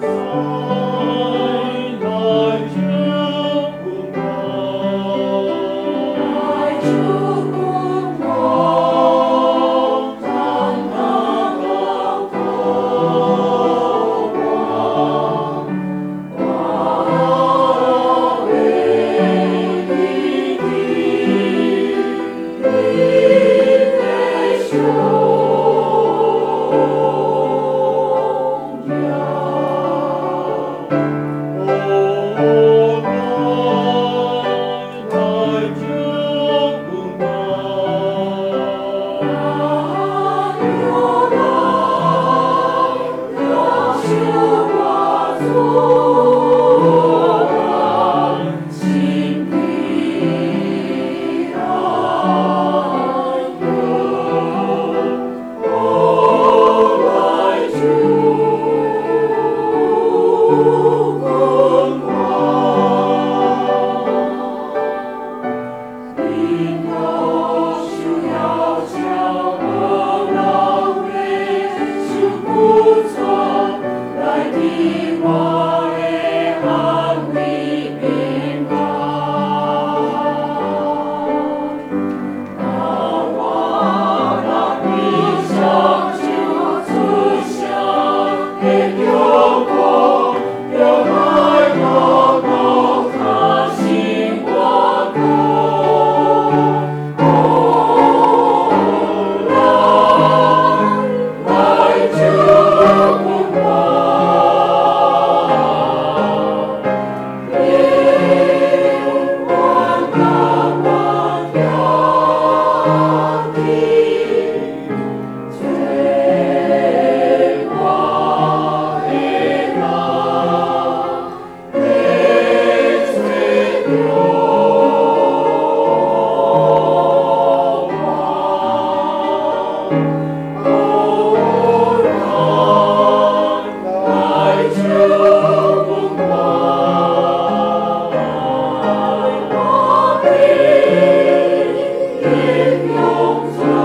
再祝祖国，再祝祖国，战斗的祖国，保卫你的你的胸。Sing,